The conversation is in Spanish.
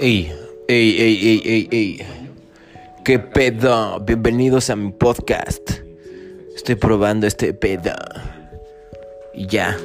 Ey, ey, ey, ey, ey, ey. ¿Qué pedo? Bienvenidos a mi podcast. Estoy probando este pedo. Y ya.